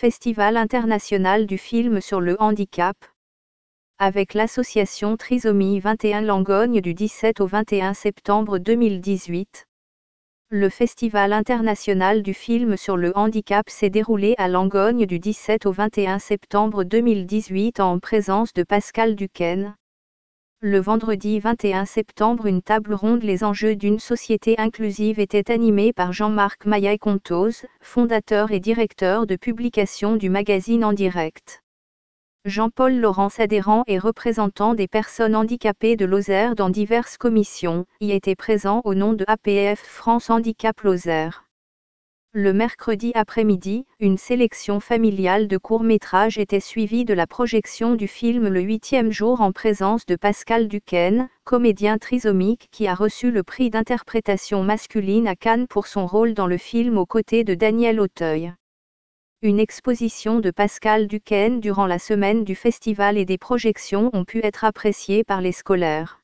Festival international du film sur le handicap. Avec l'association Trisomie 21 Langogne du 17 au 21 septembre 2018. Le Festival international du film sur le handicap s'est déroulé à Langogne du 17 au 21 septembre 2018 en présence de Pascal Duquesne. Le vendredi 21 septembre une table ronde Les enjeux d'une société inclusive était animée par Jean-Marc Maillet-Contos, fondateur et directeur de publication du magazine En Direct. Jean-Paul Laurence adhérent et représentant des personnes handicapées de Lozère dans diverses commissions, y était présent au nom de APF France Handicap Lozère. Le mercredi après-midi, une sélection familiale de courts-métrages était suivie de la projection du film Le huitième jour en présence de Pascal Duquesne, comédien trisomique qui a reçu le prix d'interprétation masculine à Cannes pour son rôle dans le film aux côtés de Daniel Auteuil. Une exposition de Pascal Duquesne durant la semaine du festival et des projections ont pu être appréciées par les scolaires.